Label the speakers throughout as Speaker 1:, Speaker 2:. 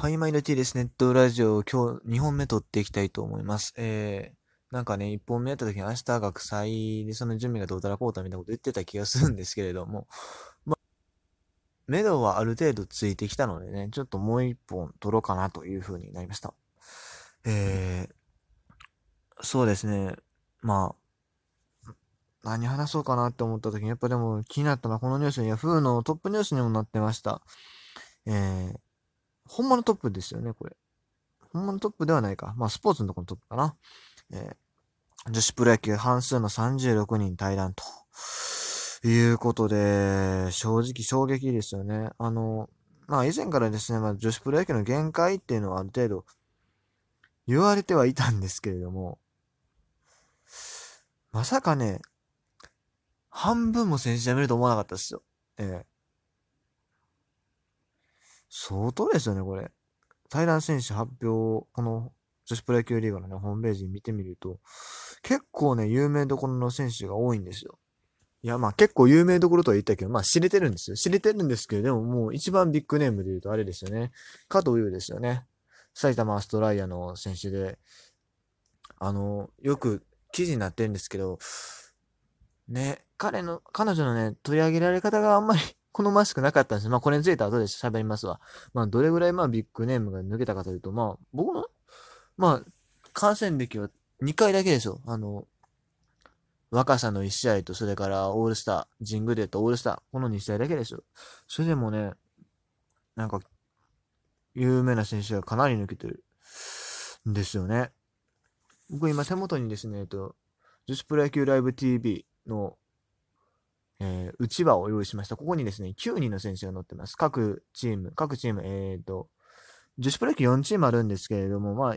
Speaker 1: はい、マイルティです。ネットラジオ、今日2本目撮っていきたいと思います。えー、なんかね、1本目やった時に明日学祭でその準備がどうたらこうたみたいなこと言ってた気がするんですけれども、ま、目処はある程度ついてきたのでね、ちょっともう1本撮ろうかなという風になりました。えー、そうですね、まあ、何話そうかなって思った時に、やっぱでも気になったのはこのニュースに Yahoo のトップニュースにもなってました。えー、ほんまのトップですよね、これ。ほんまのトップではないか。まあ、スポーツのところのトップかな。えー、女子プロ野球半数の36人対談と。いうことで、正直衝撃ですよね。あの、まあ以前からですね、まあ女子プロ野球の限界っていうのはある程度言われてはいたんですけれども、まさかね、半分も選手辞めると思わなかったですよ。ええ相当ですよね、これ。対談選手発表、この女子プロ野球リーグのね、ホームページ見てみると、結構ね、有名どころの選手が多いんですよ。いや、まあ結構有名どころとは言ったけど、まあ知れてるんですよ。知れてるんですけど、でももう一番ビッグネームで言うとあれですよね。加藤優ですよね。埼玉アストライアの選手で、あの、よく記事になってるんですけど、ね、彼の、彼女のね、取り上げられ方があんまり好ましくなかったんです。まあ、これについては後で喋りますわ。まあ、どれぐらいまあビッグネームが抜けたかというと、まあ、僕の、まあ、感染歴は2回だけですよ。あの、若さの1試合と、それからオールスター、ジングデーとオールスター、この2試合だけですよ。それでもね、なんか、有名な選手がかなり抜けてるんですよね。僕今手元にですね、えっと、女子プロ野球ライブ TV の、えー、内輪を用意しました。ここにですね、9人の選手が載ってます。各チーム、各チーム、えっ、ー、と、女子プロ野球4チームあるんですけれども、まあ、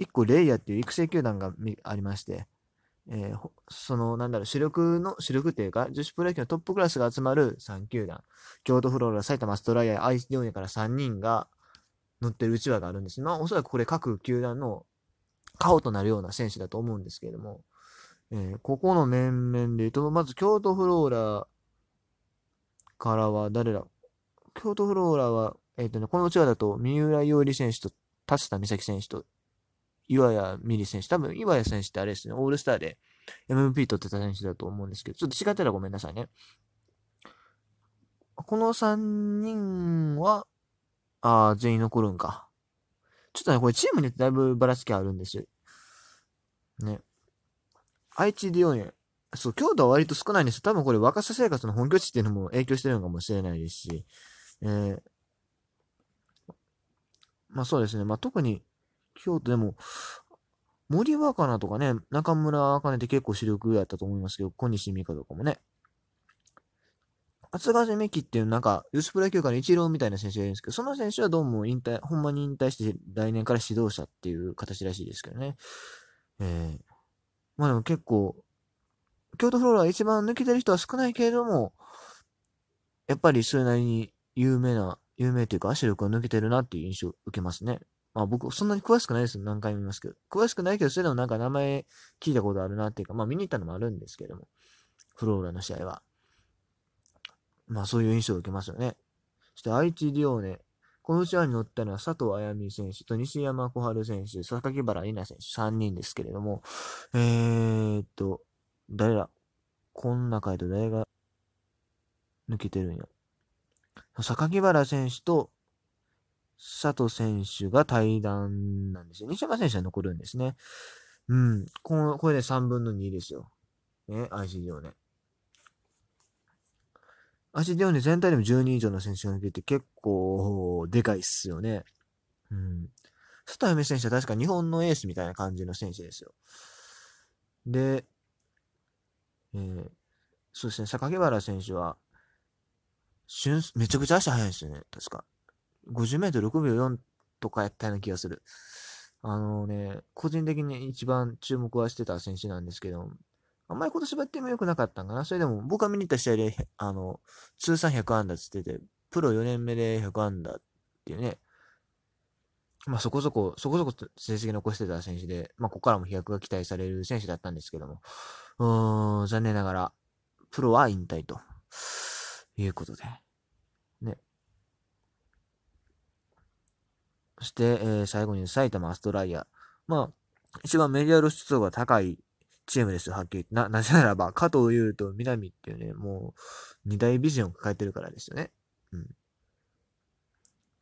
Speaker 1: 1個レイヤーっていう育成球団がありまして、えー、その、なんだろう、主力の、主力っていうか、女子プロ野球のトップクラスが集まる3球団、京都フローラ、埼玉ストライア、アイスディオネから3人が乗ってる内輪があるんです。まあ、おそらくこれ各球団の顔となるような選手だと思うんですけれども、えー、ここの面々で言うと、まず京都フローラからは誰だ？京都フローラは、えっ、ー、とね、このうちわだと、三浦優里選手と田下美咲選手と、岩谷美里選手、多分岩谷選手ってあれですね、オールスターで MVP 取ってた選手だと思うんですけど、ちょっと違ったらごめんなさいね。この3人は、ああ、全員残るんか。ちょっとね、これチームによってだいぶばらつきあるんですよ。ね。愛知ディオネ。そう、京都は割と少ないんですよ。多分これ若さ生活の本拠地っていうのも影響してるのかもしれないですし。えー、まあそうですね。まあ特に、京都でも、森若菜とかね、中村茜って結構主力やったと思いますけど、小西美香とかもね。厚賀美希っていうなんか、ユースプロ野球界の一郎みたいな選手がいるんですけど、その選手はどうも引退、ほんまに引退して来年から指導者っていう形らしいですけどね。えー、まあでも結構、京都フローラ一番抜けてる人は少ないけれども、やっぱりそれなりに有名な、有名というか足力が抜けてるなっていう印象を受けますね。まあ僕、そんなに詳しくないです何回も言いますけど。詳しくないけど、それでもなんか名前聞いたことあるなっていうか、まあ見に行ったのもあるんですけども。フローラの試合は。まあそういう印象を受けますよね。そして愛知ディオーネ。このうちわに乗ったのは佐藤彩美選手と西山小春選手、榊原里奈選手3人ですけれども、えー、っと、誰だこの中へと誰が抜けてるんや。榊原選手と佐藤選手が対談なんですよ。西山選手は残るんですね。うん。このこれで3分の2ですよ。ね、ICD をね。ICD をね、全体でも12以上の選手が抜けて結構でかいっすよね。うん。佐藤夢選手は確か日本のエースみたいな感じの選手ですよ。で、えー、そうですね、榊原選手は、瞬、めちゃくちゃ足速いんですよね、確か。50メートル6秒4とかやったような気がする。あのね、個人的に一番注目はしてた選手なんですけど、あんまり今年バッティング良くなかったんかな。それでも僕が見に行った試合で、あの、通算100安打つってて、プロ4年目で100安打っていうね、まあそこそこ、そこそこ成績残してた選手で、まあここからも飛躍が期待される選手だったんですけども、うーん、残念ながら、プロは引退ということで。ね。そして、えー最後に埼玉アストライア。まあ、一番メディア露出度が高いチームですよ、はっきり言って。な、なぜならば、加藤優と南っていうね、もう、二大ビジョンを抱えてるからですよね。うん。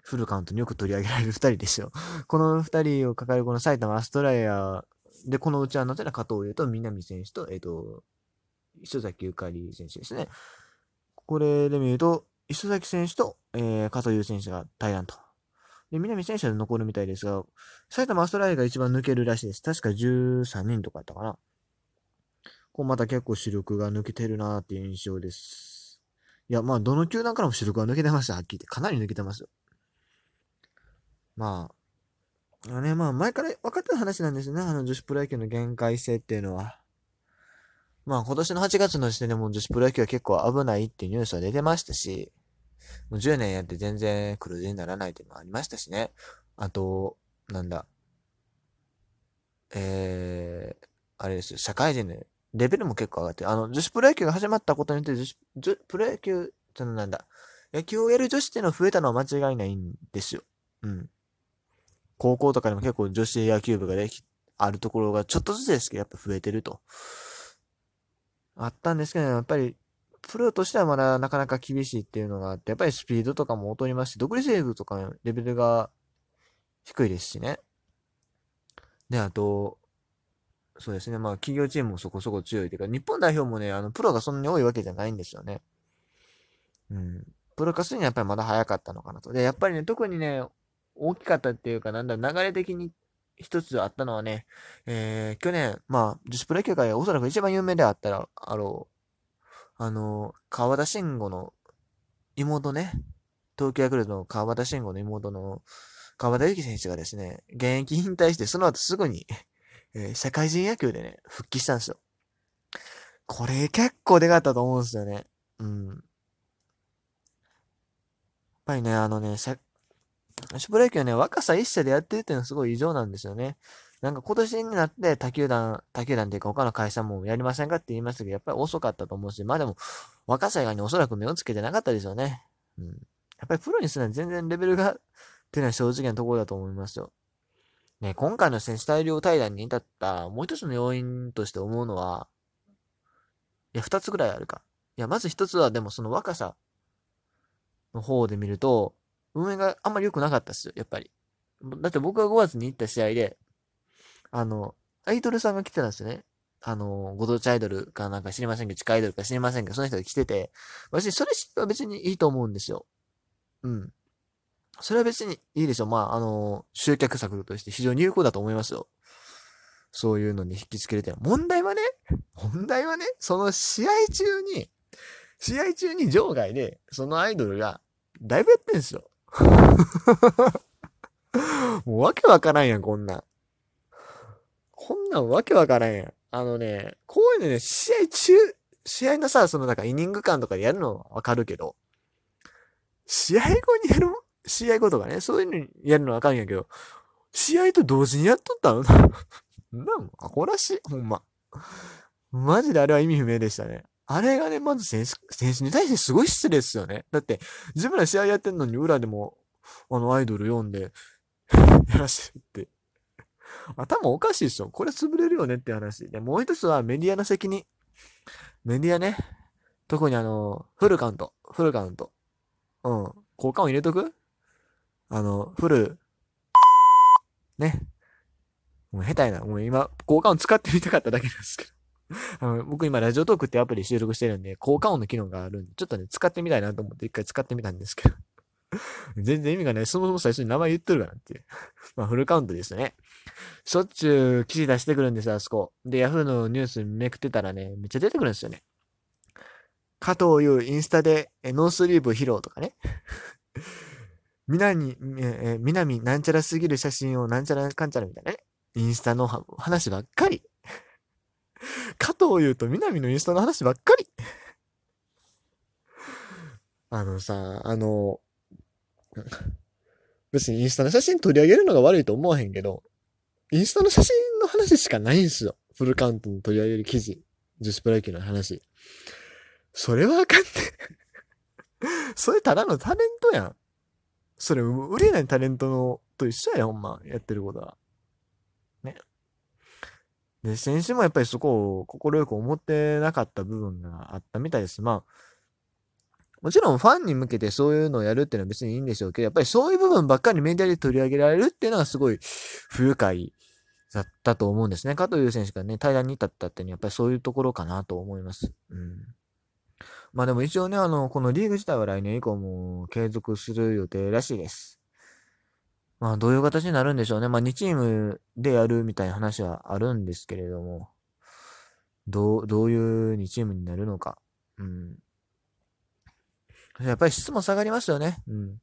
Speaker 1: フルカウントによく取り上げられる二人ですよ。この二人を抱えるこの埼玉アストライアで、このうちはなぜな加藤優と南選手と、えっ、と、磯崎ゆかり選手ですね。これで見ると、磯崎選手と、えー、加藤優選手が対談と。で、南選手は残るみたいですが、埼玉アストライが一番抜けるらしいです。確か13人とかやったかな。こうまた結構主力が抜けてるなーっていう印象です。いや、まあ、どの球団からも主力が抜けてますよ、はっきり言って。かなり抜けてますよ。まあ、あのね、まあ、前から分かってる話なんですね。あの、女子プロ野球の限界性っていうのは。まあ、今年の8月の時点でも女子プロ野球は結構危ないっていうニュースは出てましたし、もう10年やって全然黒字にならないっていうのもありましたしね。あと、なんだ。えー、あれですよ、社会人のレベルも結構上がって。あの、女子プロ野球が始まったことによって、女子、女プロ野球、そのなんだ、野球をやる女子っていうのは増えたのは間違いないんですよ。うん。高校とかでも結構女子野球部ができ、あるところがちょっとずつですけど、やっぱ増えてると。あったんですけど、ねやっぱり、プロとしてはまだなかなか厳しいっていうのがあって、やっぱりスピードとかも劣りますし、独立リーグとかのレベルが低いですしね。で、あと、そうですね。まあ、企業チームもそこそこ強いというか、日本代表もね、あの、プロがそんなに多いわけじゃないんですよね。うん。プロ化するにはやっぱりまだ早かったのかなと。で、やっぱりね、特にね、大きかったっていうか、なんだ、流れ的に一つあったのはね、えー、去年、まあ、女子プロ野球界おそらく一番有名であったら、あろう、あの、川田慎吾の妹ね、東京ヤクルトの川田慎吾の妹の川田由紀選手がですね、現役引退して、その後すぐに、えー社会人野球でね、復帰したんですよ。これ結構でかったと思うんですよね。うん。やっぱりね、あのね、女子プロ野球はね、若さ一社でやってるっていうのはすごい異常なんですよね。なんか今年になって他球団、他球団っていうか他の会社もやりませんかって言いましたけど、やっぱり遅かったと思うし、まあでも、若さ以外におそらく目をつけてなかったですよね。うん。やっぱりプロにするのは全然レベルが、っていうのは正直なところだと思いますよ。ね、今回の選手大量対談に至ったもう一つの要因として思うのは、いや、二つぐらいあるか。いや、まず一つはでもその若さの方で見ると、運営があんまり良くなかったっすよ、やっぱり。だって僕が5月に行った試合で、あの、アイドルさんが来てたんですよね。あの、ご当地アイドルかなんか知りませんけど、地下アイドルか知りませんけど、その人が来てて、私、それは別にいいと思うんですよ。うん。それは別にいいでしょう。まあ、あの、集客策として非常に有効だと思いますよ。そういうのに引きつけるって。問題はね、問題はね、その試合中に、試合中に場外で、そのアイドルが、だいぶやってんすよ。もうわけわからんやん、こんなん。こんなんわけわからんやん。あのね、こういうのね、試合中、試合のさ、そのなんかイニング間とかでやるのはわかるけど、試合後にやる、試合後とかね、そういうのにやるのはわかるんやけど、試合と同時にやっとったの？なん？も、アホらしい、ほんま。マジであれは意味不明でしたね。あれがね、まず選手、選手に対してすごい失礼ですよね。だって、自分ら試合やってんのに裏でも、あの、アイドル読んで、やらせてるって。頭おかしいでしょ。これ潰れるよねって話。で、もう一つはメディアの責任。メディアね。特にあの、フルカウント。フルカウント。うん。効果音入れとく？あの、フル、ね。もう下手やな。もう今、効果音使ってみたかっただけなんですけど。あの僕今、ラジオトークってアプリ収録してるんで、効果音の機能があるんで、ちょっとね、使ってみたいなと思って一回使ってみたんですけど。全然意味がない。そもそも最初に名前言ってるからっていう。まあ、フルカウントですね。しょっちゅう記事出してくるんですよ、あそこ。で、ヤフーのニュースめくってたらね、めっちゃ出てくるんですよね。加藤優インスタでえノースリーブ披露とかね。みなに、えー、みなみなんちゃらすぎる写真をなんちゃらかんちゃらみたいなね。インスタの話ばっかり。加藤優とみなみのインスタの話ばっかり。あのさ、あの、別にインスタの写真取り上げるのが悪いと思わへんけど、インスタの写真の話しかないんすよ。フルカウントに取り上げる記事。女子プロ野球の話。それはあかんね。それただのタレントやん。それ、売れないタレントのと一緒やんほんま、やってることは。ね。で、選手もやっぱりそこを快く思ってなかった部分があったみたいです。まあ、もちろんファンに向けてそういうのをやるっていうのは別にいいんでしょうけど、やっぱりそういう部分ばっかりメディアで取り上げられるっていうのがすごい不愉快だったと思うんですね。加藤優選手がね、対談に至ったっていうのはやっぱりそういうところかなと思います。うん。まあでも一応ね、あの、このリーグ自体は来年以降も継続する予定らしいです。まあどういう形になるんでしょうね。まあ2チームでやるみたいな話はあるんですけれども、どう、どういう2チームになるのか。うん。やっぱり質も下がりますよね。うん。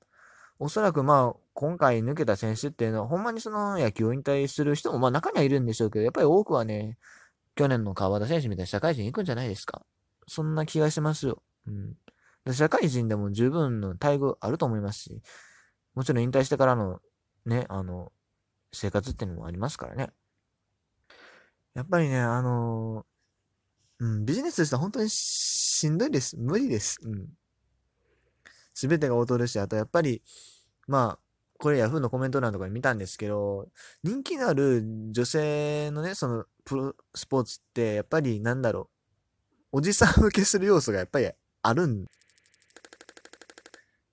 Speaker 1: おそらくまあ、今回抜けた選手っていうのは、ほんまにその野球を引退する人もまあ中にはいるんでしょうけど、やっぱり多くはね、去年の川田選手みたいな社会人行くんじゃないですか。そんな気がしますよ。うん。社会人でも十分の待遇あると思いますし、もちろん引退してからのね、あの、生活っていうのもありますからね。やっぱりね、あの、うん、ビジネスとしては本当にしんどいです。無理です。うん。すべてが劣るし、あとやっぱり、まあ、これヤフーのコメント欄とかで見たんですけど、人気のある女性のね、そのプロスポーツって、やっぱりなんだろう、おじさん受けする要素がやっぱりあるん。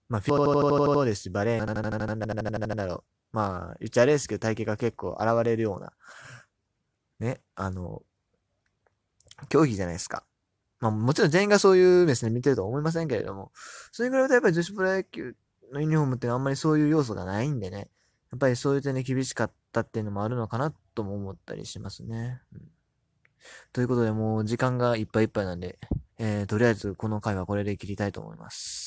Speaker 1: まあ、フィットですし、バレー、なんだろう。まあ、言っちゃあれですけど、体型が結構現れるような、ね、あの、競技じゃないですか。まあ、もちろん全員がそういう目線で見てるとは思いませんけれども、それぐらいとやっぱり女子プロ野球のユニフォームってあんまりそういう要素がないんでね、やっぱりそういう点で厳しかったっていうのもあるのかなとも思ったりしますね。うん、ということで、もう時間がいっぱいいっぱいなんで、えー、とりあえずこの回はこれで切りたいと思います。